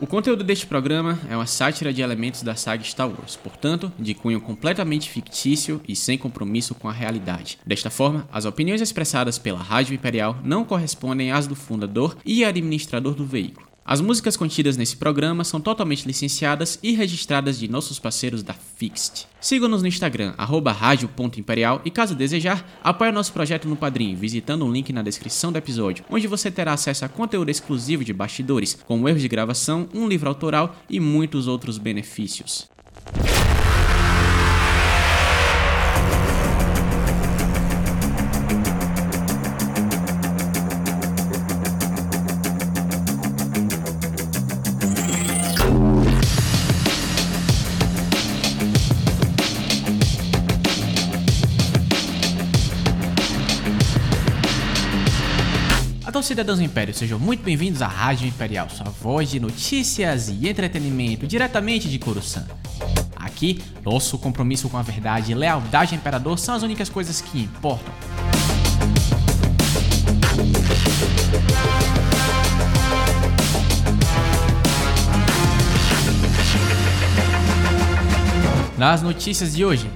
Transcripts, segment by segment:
O conteúdo deste programa é uma sátira de elementos da saga Star Wars, portanto, de cunho completamente fictício e sem compromisso com a realidade. Desta forma, as opiniões expressadas pela Rádio Imperial não correspondem às do fundador e administrador do veículo. As músicas contidas nesse programa são totalmente licenciadas e registradas de nossos parceiros da Fixed. Siga-nos no Instagram, rádio.imperial e caso desejar, apoie nosso projeto no Padrim, visitando o link na descrição do episódio, onde você terá acesso a conteúdo exclusivo de bastidores, como erros de gravação, um livro autoral e muitos outros benefícios. Cidadãos do Império, sejam muito bem-vindos à Rádio Imperial, sua voz de notícias e entretenimento diretamente de Coruscant. Aqui, nosso compromisso com a verdade e lealdade ao Imperador são as únicas coisas que importam. Nas notícias de hoje,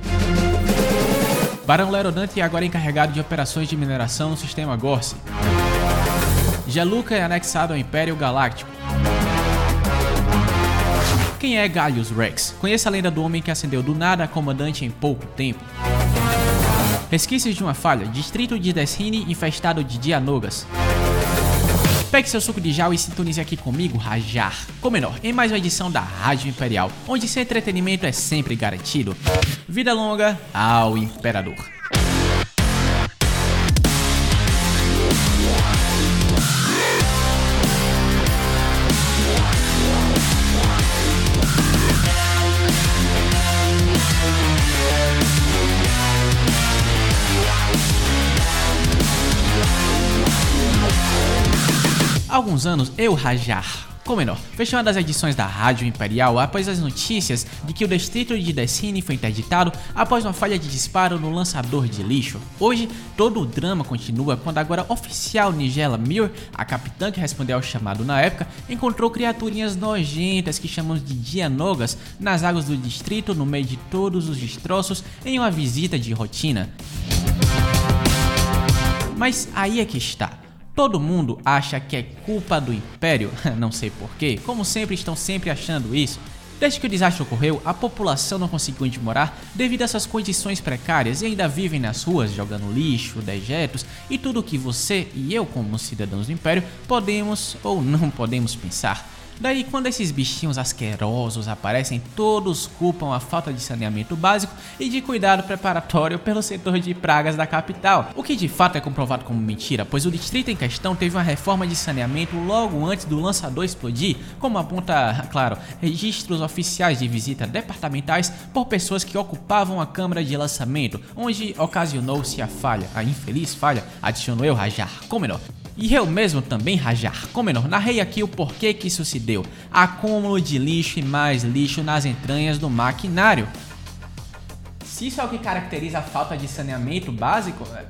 Barão Lerodante é agora encarregado de operações de mineração no sistema Gorse. Jaluca é anexado ao Império Galáctico. Quem é Gallius Rex? Conheça a lenda do homem que ascendeu do nada a comandante em pouco tempo. Resquícios de uma falha, distrito de Destiny infestado de Dianogas. Pegue seu suco de jal e sintonize aqui comigo, Rajar, com menor, em mais uma edição da Rádio Imperial, onde seu entretenimento é sempre garantido. Vida longa ao Imperador. Alguns anos, eu, Rajar, com menor, fechei uma das edições da Rádio Imperial após as notícias de que o distrito de Destiny foi interditado após uma falha de disparo no lançador de lixo. Hoje, todo o drama continua quando agora oficial Nigella Muir, a capitã que respondeu ao chamado na época, encontrou criaturinhas nojentas que chamamos de Dianogas nas águas do distrito no meio de todos os destroços em uma visita de rotina. Mas aí é que está. Todo mundo acha que é culpa do Império, não sei porquê, como sempre estão sempre achando isso. Desde que o desastre ocorreu, a população não conseguiu onde morar devido a essas condições precárias e ainda vivem nas ruas jogando lixo, dejetos e tudo o que você e eu, como cidadãos do Império, podemos ou não podemos pensar. Daí, quando esses bichinhos asquerosos aparecem, todos culpam a falta de saneamento básico e de cuidado preparatório pelo setor de pragas da capital, o que de fato é comprovado como mentira, pois o distrito em questão teve uma reforma de saneamento logo antes do lançador explodir, como aponta, claro, registros oficiais de visita departamentais por pessoas que ocupavam a câmara de lançamento, onde ocasionou-se a falha, a infeliz falha, adicionou eu Rajar, como menor. E eu mesmo também, Rajar, como menor, narrei aqui o porquê que isso se deu. Acúmulo de lixo e mais lixo nas entranhas do maquinário. Se isso é o que caracteriza a falta de saneamento básico... É,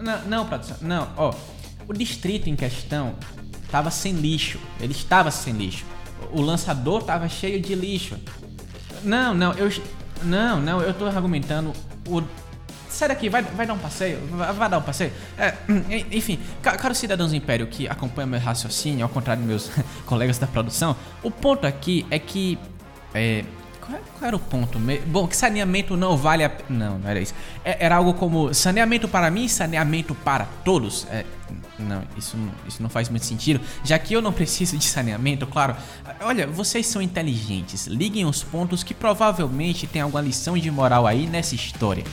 não, não produção, não, ó. O distrito em questão estava sem lixo. Ele estava sem lixo. O lançador estava cheio de lixo. Não, não, eu... Não, não, eu tô argumentando o sai daqui, vai, vai dar um passeio, vai, vai dar um passeio. É, enfim, caros cidadãos do Império que acompanham meu raciocínio, ao contrário dos meus colegas da produção, o ponto aqui é que. É, qual, era o ponto? Bom, que saneamento não vale a Não, não era isso. É, era algo como saneamento para mim, saneamento para todos. É, não, isso, isso não faz muito sentido. Já que eu não preciso de saneamento, claro. Olha, vocês são inteligentes. Liguem os pontos que provavelmente tem alguma lição de moral aí nessa história.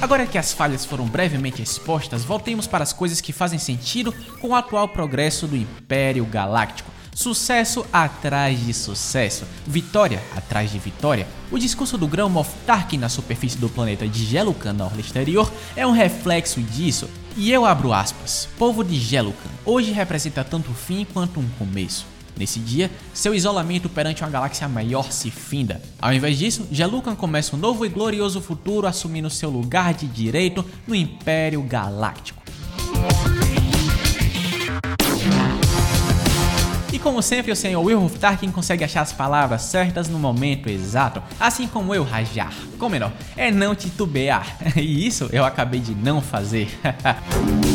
Agora que as falhas foram brevemente expostas, voltemos para as coisas que fazem sentido com o atual progresso do Império Galáctico. Sucesso atrás de sucesso, vitória atrás de vitória. O discurso do grão Moff Tarkin na superfície do planeta de Gelucan na orla exterior é um reflexo disso. E eu abro aspas. Povo de Gelucan, hoje representa tanto o fim quanto um começo. Nesse dia, seu isolamento perante uma galáxia maior se finda. Ao invés disso, Gelucan começa um novo e glorioso futuro assumindo seu lugar de direito no Império Galáctico. Como sempre, o senhor Will Tarkin consegue achar as palavras certas no momento exato, assim como eu rajar. Como melhor, é não titubear. E isso eu acabei de não fazer.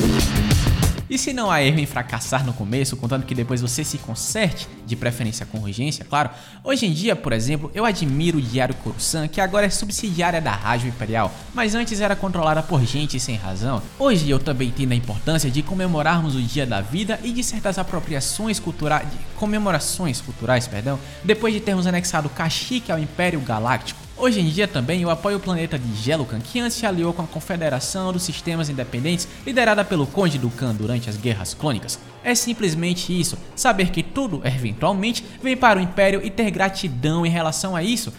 E se não há erro em fracassar no começo, contando que depois você se conserte, de preferência com urgência, claro. Hoje em dia, por exemplo, eu admiro o Diário Coruscant, que agora é subsidiária da Rádio Imperial, mas antes era controlada por gente sem razão. Hoje eu também entendo a importância de comemorarmos o Dia da Vida e de certas apropriações culturais, comemorações culturais, perdão, depois de termos anexado Kashyyyk ao Império Galáctico. Hoje em dia também eu apoio o planeta de Gelucan, que antes se aliou com a Confederação dos Sistemas Independentes, liderada pelo Conde Dukan durante as Guerras Clônicas. É simplesmente isso, saber que tudo, eventualmente, vem para o Império e ter gratidão em relação a isso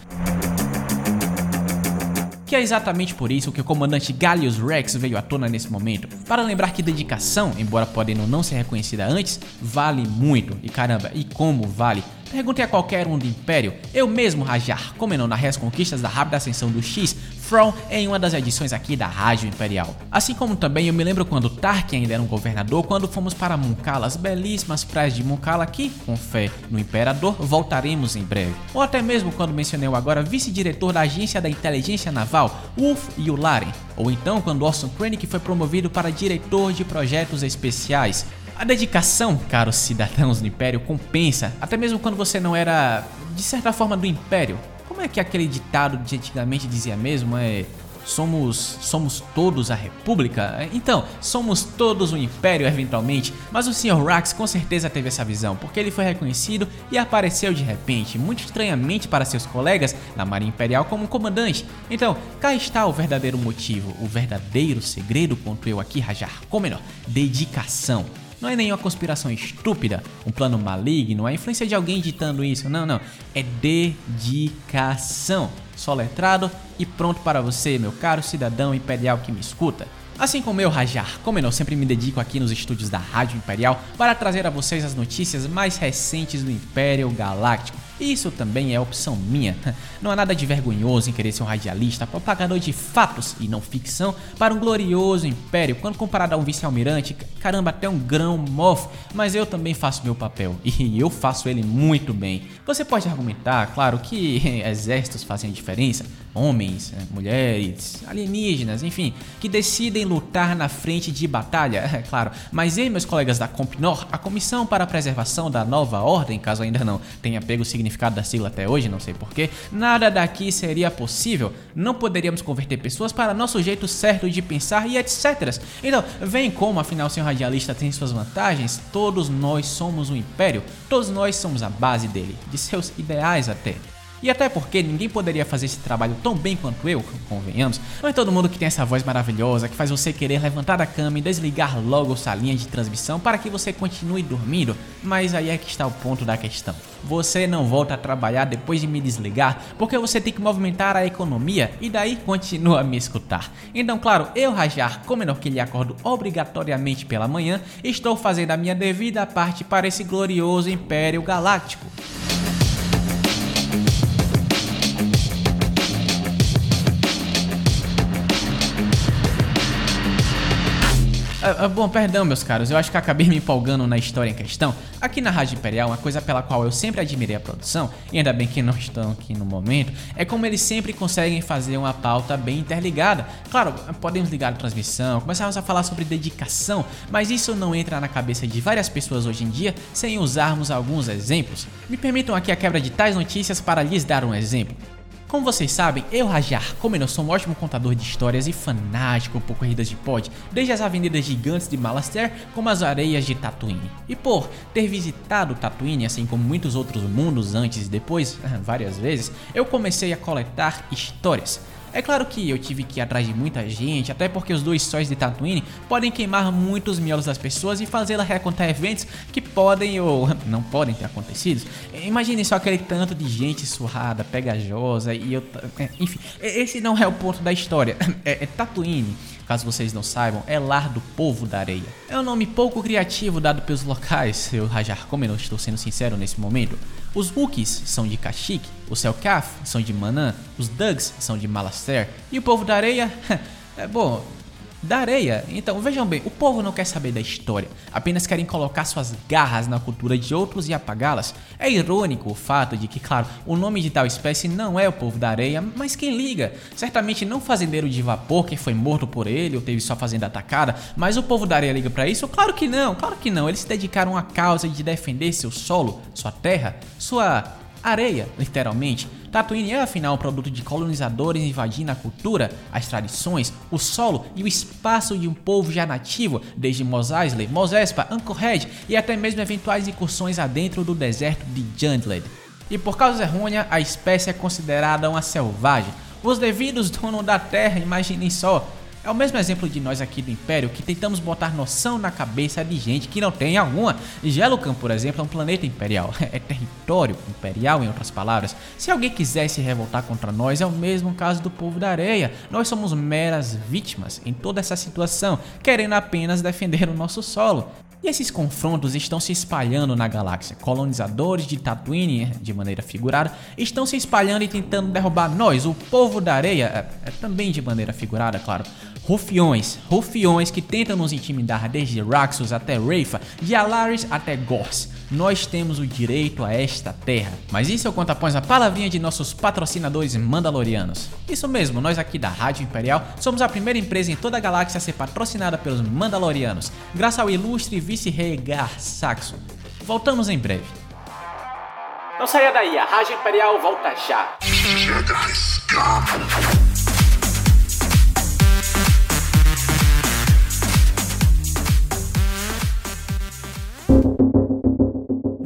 que é exatamente por isso que o comandante Gallius Rex veio à tona nesse momento, para lembrar que dedicação, embora podendo não ser reconhecida antes, vale muito, e caramba, e como vale. Perguntei a qualquer um do Império, eu mesmo Rajar, como não narrei as conquistas da rápida ascensão do X, From em uma das edições aqui da Rádio Imperial. Assim como também eu me lembro quando Tarkin ainda era um governador, quando fomos para Munkala, as belíssimas praias de Munkala que, com fé no Imperador, voltaremos em breve. Ou até mesmo quando mencionei agora vice-diretor da Agência da Inteligência Naval, Wolf Yularen. Ou então quando Orson Krennic foi promovido para diretor de projetos especiais. A dedicação, caros cidadãos do Império, compensa, até mesmo quando você não era, de certa forma, do Império. Como é que aquele ditado de antigamente dizia mesmo? É. Somos, somos todos a República? Então, somos todos o Império eventualmente, mas o Sr. Rax com certeza teve essa visão, porque ele foi reconhecido e apareceu de repente, muito estranhamente para seus colegas na Marinha Imperial como um comandante. Então, cá está o verdadeiro motivo, o verdadeiro segredo, quanto eu aqui rajar, como melhor, dedicação. Não é nenhuma conspiração estúpida, um plano maligno, a influência de alguém ditando isso. Não, não. É dedicação. Só letrado e pronto para você, meu caro cidadão imperial que me escuta. Assim como eu, Rajar, como eu sempre me dedico aqui nos estúdios da Rádio Imperial para trazer a vocês as notícias mais recentes do Império Galáctico isso também é opção minha. Não há nada de vergonhoso em querer ser um radialista, propagador de fatos e não ficção para um glorioso império, quando comparado a um vice-almirante, caramba, até um grão mofo, mas eu também faço meu papel e eu faço ele muito bem. Você pode argumentar, claro, que exércitos fazem diferença, homens, eh, mulheres, alienígenas, enfim, que decidem lutar na frente de batalha, é claro, mas e meus colegas da Compnor, a Comissão para a Preservação da Nova Ordem, caso ainda não tenha pego significado significado da sigla até hoje, não sei porquê, nada daqui seria possível. Não poderíamos converter pessoas para nosso jeito certo de pensar e etc. Então, vem como, afinal, ser um radialista tem suas vantagens, todos nós somos um império, todos nós somos a base dele, de seus ideais até. E até porque ninguém poderia fazer esse trabalho tão bem quanto eu, convenhamos. Não é todo mundo que tem essa voz maravilhosa que faz você querer levantar da cama e desligar logo sua linha de transmissão para que você continue dormindo. Mas aí é que está o ponto da questão. Você não volta a trabalhar depois de me desligar porque você tem que movimentar a economia e daí continua a me escutar. Então, claro, eu, Rajar, como que lhe acordo obrigatoriamente pela manhã, estou fazendo a minha devida parte para esse glorioso Império Galáctico. Ah, ah, bom, perdão, meus caros, eu acho que acabei me empolgando na história em questão. Aqui na Rádio Imperial, uma coisa pela qual eu sempre admirei a produção, e ainda bem que não estão aqui no momento, é como eles sempre conseguem fazer uma pauta bem interligada. Claro, podemos ligar a transmissão, começarmos a falar sobre dedicação, mas isso não entra na cabeça de várias pessoas hoje em dia sem usarmos alguns exemplos. Me permitam aqui a quebra de tais notícias para lhes dar um exemplo. Como vocês sabem, eu, Rajar, como eu sou um ótimo contador de histórias e fanático por corridas de pod, desde as avenidas gigantes de Malaster como as areias de Tatooine. E por ter visitado Tatooine, assim como muitos outros mundos antes e depois, várias vezes, eu comecei a coletar histórias. É claro que eu tive que ir atrás de muita gente, até porque os dois sóis de Tatooine podem queimar muitos miolos das pessoas e fazê-las recontar eventos que podem ou não podem ter acontecido. Imagine só aquele tanto de gente surrada, pegajosa e eu. Enfim, esse não é o ponto da história. É, é Tatooine caso vocês não saibam, é lar do povo da areia. É um nome pouco criativo dado pelos locais, eu Rajar eu estou sendo sincero nesse momento. Os Wookiees são de Kashyyyk, os Selkaf são de Manã, os Dugs são de Malaster e o povo da areia, é bom, da areia. Então, vejam bem, o povo não quer saber da história, apenas querem colocar suas garras na cultura de outros e apagá-las. É irônico o fato de que, claro, o nome de tal espécie não é o povo da areia, mas quem liga? Certamente não fazendeiro de vapor que foi morto por ele ou teve sua fazenda atacada, mas o povo da areia liga para isso? Claro que não, claro que não. Eles se dedicaram à causa de defender seu solo, sua terra, sua areia, literalmente. Tatooine é afinal um produto de colonizadores invadindo a cultura, as tradições, o solo e o espaço de um povo já nativo, desde Mos Eisley, Mos Espa, Anchorhead e até mesmo eventuais incursões adentro do deserto de Jundled. E por causa errônea, a espécie é considerada uma selvagem. Os devidos donos da terra, imaginem só, é o mesmo exemplo de nós aqui do Império que tentamos botar noção na cabeça de gente que não tem alguma. Gelocan, por exemplo, é um planeta imperial, é território imperial, em outras palavras. Se alguém quiser se revoltar contra nós, é o mesmo caso do povo da areia. Nós somos meras vítimas em toda essa situação, querendo apenas defender o nosso solo. E esses confrontos estão se espalhando na galáxia. Colonizadores de Tatooine, de maneira figurada, estão se espalhando e tentando derrubar nós, o povo da areia, é, é, também de maneira figurada, claro. Rufiões, rufiões que tentam nos intimidar desde Raxus até Rafa, de Alaris até Gors. Nós temos o direito a esta terra. Mas isso eu conto após a palavrinha de nossos patrocinadores mandalorianos. Isso mesmo, nós aqui da Rádio Imperial somos a primeira empresa em toda a galáxia a ser patrocinada pelos mandalorianos, graças ao ilustre vice-rei Gar Saxo. Voltamos em breve. Não saia daí, a Rádio Imperial volta já.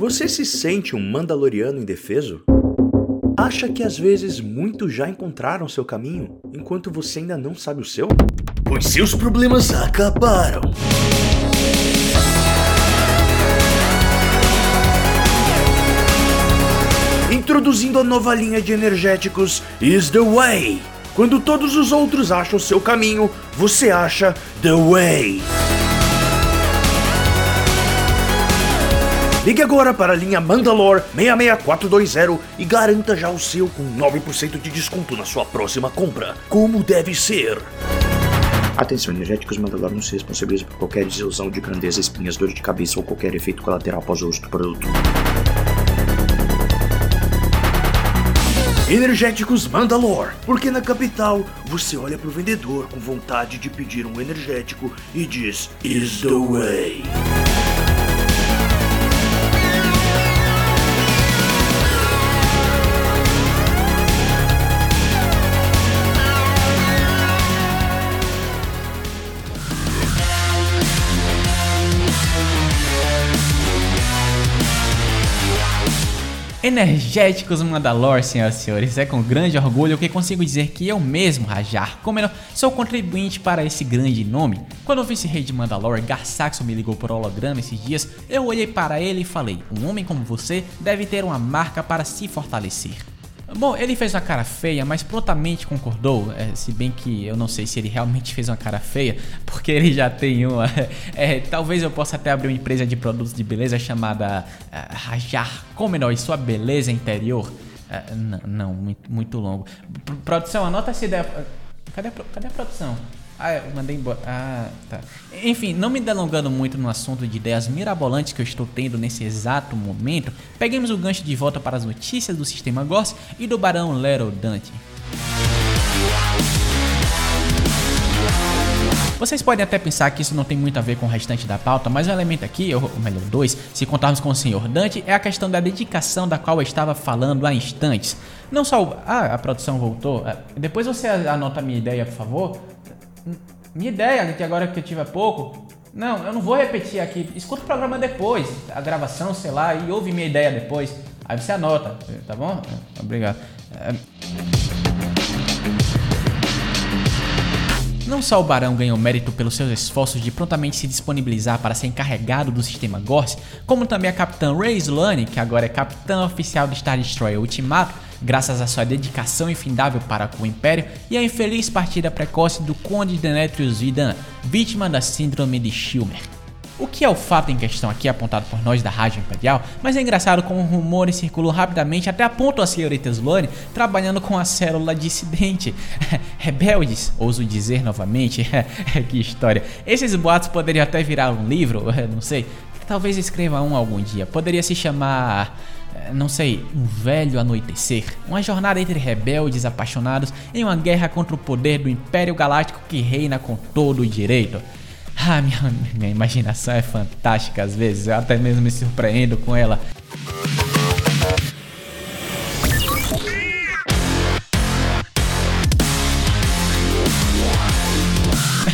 Você se sente um Mandaloriano indefeso? Acha que às vezes muitos já encontraram seu caminho, enquanto você ainda não sabe o seu? Pois seus problemas acabaram! Introduzindo a nova linha de energéticos Is the Way. Quando todos os outros acham seu caminho, você acha The Way. Ligue agora para a linha Mandalore 66420 e garanta já o seu com 9% de desconto na sua próxima compra, como deve ser. Atenção, energéticos Mandalore não se responsabilizam por qualquer desilusão de grandeza, espinhas, dor de cabeça ou qualquer efeito colateral após o uso do produto. Energéticos Mandalore, porque na capital você olha pro vendedor com vontade de pedir um energético e diz Is the way. Energéticos Mandalor, senhoras e senhores, é com grande orgulho que consigo dizer que eu mesmo, Rajar Comenon, sou contribuinte para esse grande nome. Quando o vice-rei de Mandalore, Garsaxo, me ligou por holograma esses dias, eu olhei para ele e falei: Um homem como você deve ter uma marca para se fortalecer. Bom, ele fez uma cara feia, mas prontamente concordou, é, se bem que eu não sei se ele realmente fez uma cara feia, porque ele já tem uma. É, talvez eu possa até abrir uma empresa de produtos de beleza chamada uh, Rajar Comenor e sua beleza interior. Uh, não, muito, muito longo. Produção, anota essa ideia. Cadê a, cadê a produção? Ah, eu mandei embora. Ah, tá. Enfim, não me delongando muito no assunto de ideias mirabolantes que eu estou tendo nesse exato momento, peguemos o gancho de volta para as notícias do sistema Goss e do Barão Lero Dante. Vocês podem até pensar que isso não tem muito a ver com o restante da pauta, mas o elemento aqui, ou melhor, dois, se contarmos com o Sr. Dante, é a questão da dedicação da qual eu estava falando há instantes. Não só o... Ah, a produção voltou. Ah, depois você anota a minha ideia, por favor. Minha ideia, que agora que eu tive há pouco, não, eu não vou repetir aqui. Escuta o programa depois, a gravação, sei lá, e ouve minha ideia depois. Aí você anota, tá bom? Obrigado. É, não só o Barão ganhou mérito pelos seus esforços de prontamente se disponibilizar para ser encarregado do sistema Gorse, como também a Capitã Ray Slane, que agora é capitã oficial do Star Destroyer Ultimato, graças à sua dedicação infindável para com o Império e a infeliz partida precoce do Conde Demetrius Vidan, vítima da síndrome de Schilmer. o que é o fato em questão aqui apontado por nós da Rádio Imperial, mas é engraçado como rumores circulam rapidamente até a ponto a senhorita Sloane trabalhando com a célula dissidente. Rebeldes, ouso dizer novamente, que história. Esses boatos poderiam até virar um livro, não sei. Talvez escreva um algum dia. Poderia se chamar eh, não sei, um velho anoitecer, uma jornada entre rebeldes apaixonados em uma guerra contra o poder do Império Galáctico que reina com todo o direito. Ah, minha, minha imaginação é fantástica às vezes, eu até mesmo me surpreendo com ela.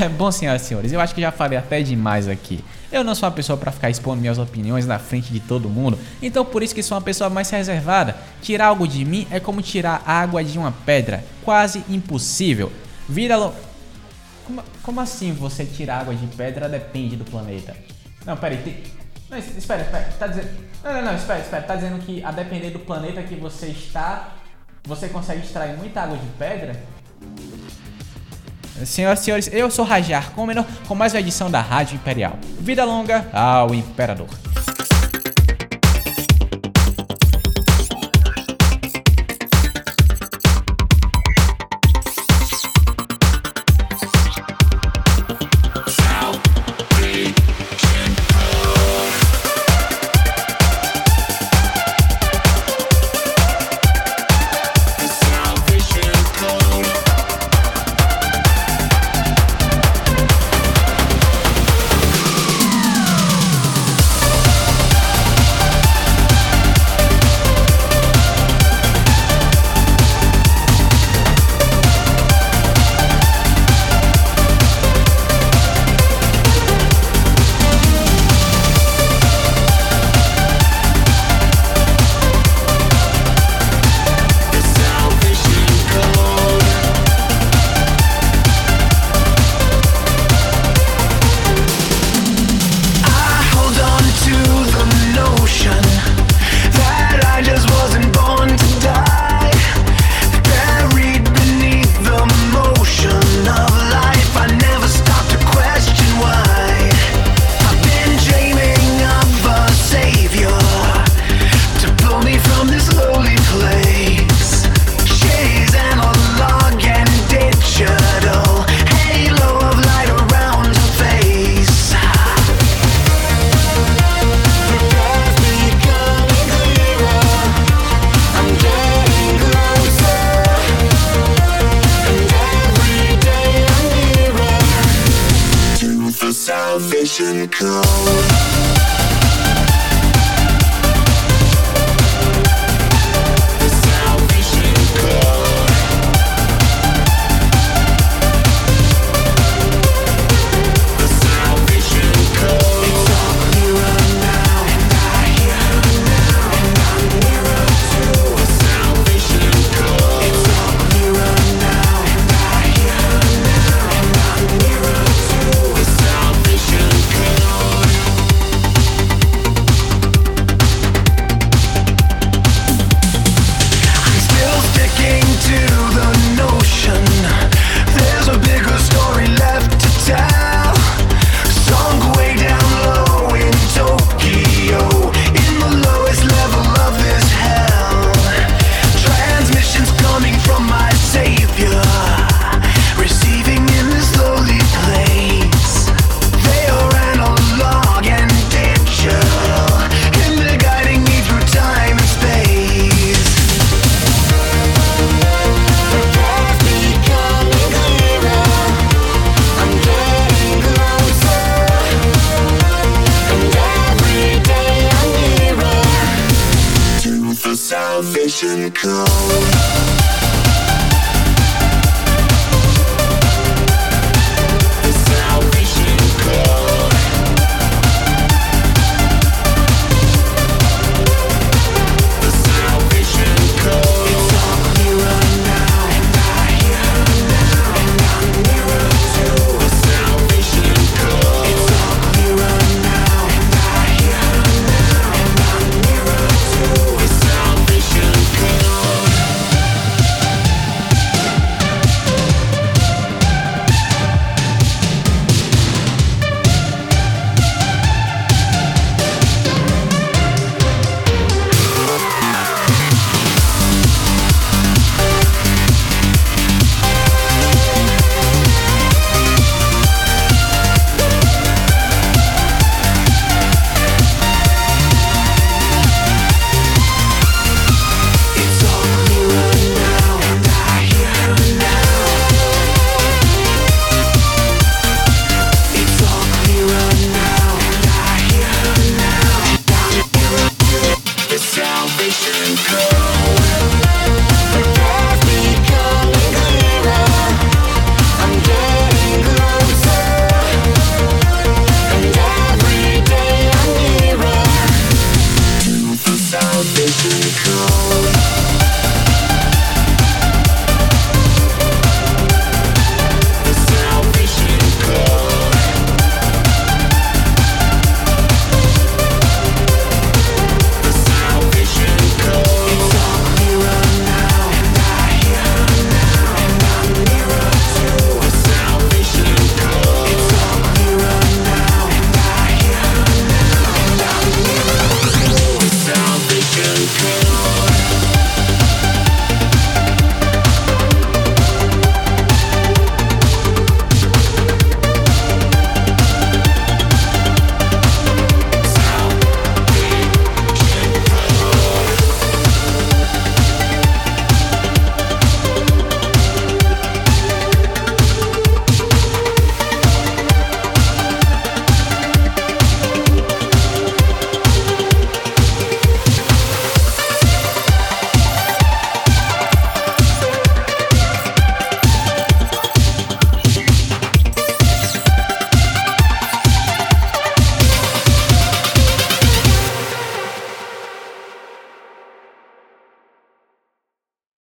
Bom, senhoras e senhores, eu acho que já falei até demais aqui. Eu não sou uma pessoa para ficar expondo minhas opiniões na frente de todo mundo, então por isso que sou uma pessoa mais reservada. Tirar algo de mim é como tirar água de uma pedra, quase impossível. Vira lo... como, como assim você tirar água de pedra depende do planeta? Não, peraí, tem... Não, espera, espera, tá dizendo... Não, não, não, espera, espera, tá dizendo que a depender do planeta que você está, você consegue extrair muita água de pedra? Senhoras e senhores, eu sou Rajar Comenor com mais uma edição da Rádio Imperial. Vida longa ao Imperador.